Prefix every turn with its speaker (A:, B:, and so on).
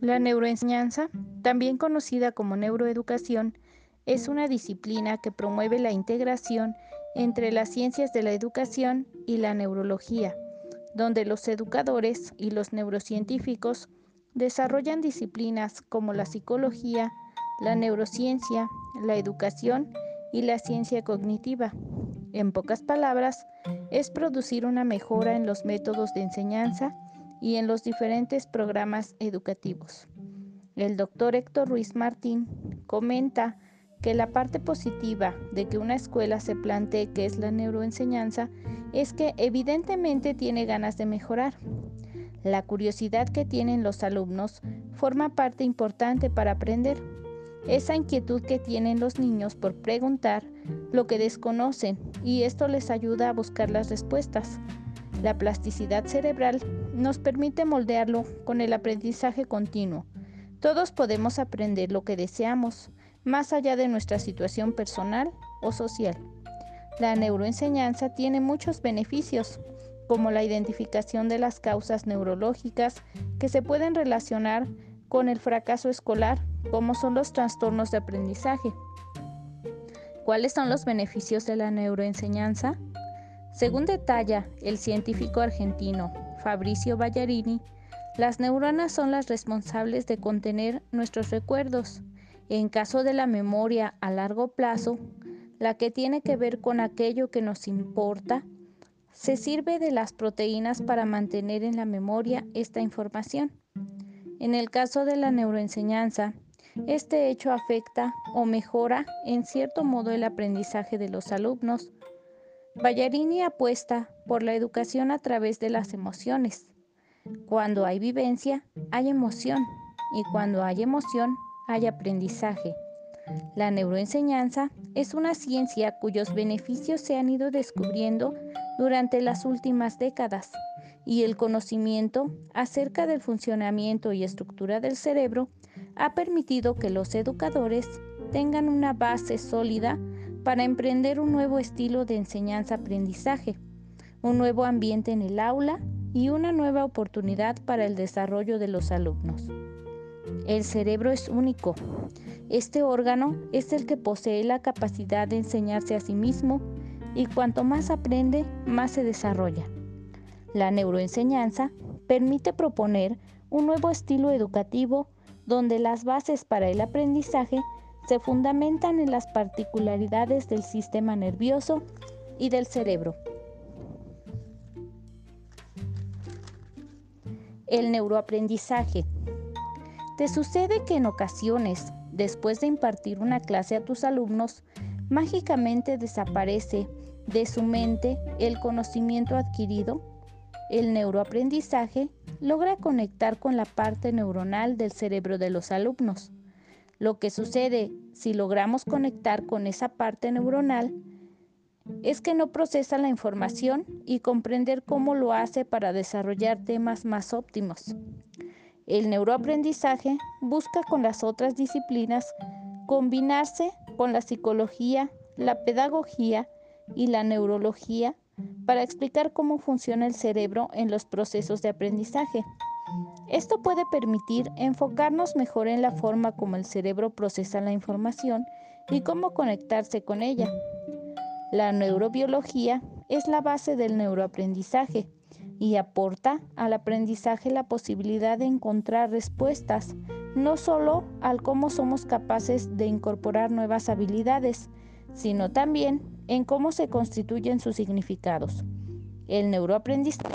A: La neuroenseñanza, también conocida como neuroeducación, es una disciplina que promueve la integración entre las ciencias de la educación y la neurología, donde los educadores y los neurocientíficos desarrollan disciplinas como la psicología, la neurociencia, la educación y la ciencia cognitiva. En pocas palabras, es producir una mejora en los métodos de enseñanza y en los diferentes programas educativos. El doctor Héctor Ruiz Martín comenta que la parte positiva de que una escuela se plantee que es la neuroenseñanza es que evidentemente tiene ganas de mejorar. La curiosidad que tienen los alumnos forma parte importante para aprender. Esa inquietud que tienen los niños por preguntar lo que desconocen y esto les ayuda a buscar las respuestas. La plasticidad cerebral nos permite moldearlo con el aprendizaje continuo. Todos podemos aprender lo que deseamos, más allá de nuestra situación personal o social. La neuroenseñanza tiene muchos beneficios, como la identificación de las causas neurológicas que se pueden relacionar con el fracaso escolar, como son los trastornos de aprendizaje. ¿Cuáles son los beneficios de la neuroenseñanza? Según detalla el científico argentino Fabricio Ballarini, las neuronas son las responsables de contener nuestros recuerdos. En caso de la memoria a largo plazo, la que tiene que ver con aquello que nos importa, se sirve de las proteínas para mantener en la memoria esta información. En el caso de la neuroenseñanza, este hecho afecta o mejora en cierto modo el aprendizaje de los alumnos Ballarini apuesta por la educación a través de las emociones. Cuando hay vivencia, hay emoción y cuando hay emoción, hay aprendizaje. La neuroenseñanza es una ciencia cuyos beneficios se han ido descubriendo durante las últimas décadas y el conocimiento acerca del funcionamiento y estructura del cerebro ha permitido que los educadores tengan una base sólida para emprender un nuevo estilo de enseñanza-aprendizaje, un nuevo ambiente en el aula y una nueva oportunidad para el desarrollo de los alumnos. El cerebro es único. Este órgano es el que posee la capacidad de enseñarse a sí mismo y cuanto más aprende, más se desarrolla. La neuroenseñanza permite proponer un nuevo estilo educativo donde las bases para el aprendizaje se fundamentan en las particularidades del sistema nervioso y del cerebro. El neuroaprendizaje. ¿Te sucede que en ocasiones, después de impartir una clase a tus alumnos, mágicamente desaparece de su mente el conocimiento adquirido? El neuroaprendizaje logra conectar con la parte neuronal del cerebro de los alumnos lo que sucede si logramos conectar con esa parte neuronal es que no procesa la información y comprender cómo lo hace para desarrollar temas más óptimos. El neuroaprendizaje busca con las otras disciplinas combinarse con la psicología, la pedagogía y la neurología para explicar cómo funciona el cerebro en los procesos de aprendizaje. Esto puede permitir enfocarnos mejor en la forma como el cerebro procesa la información y cómo conectarse con ella. La neurobiología es la base del neuroaprendizaje y aporta al aprendizaje la posibilidad de encontrar respuestas, no solo al cómo somos capaces de incorporar nuevas habilidades, sino también en cómo se constituyen sus significados. El neuroaprendizaje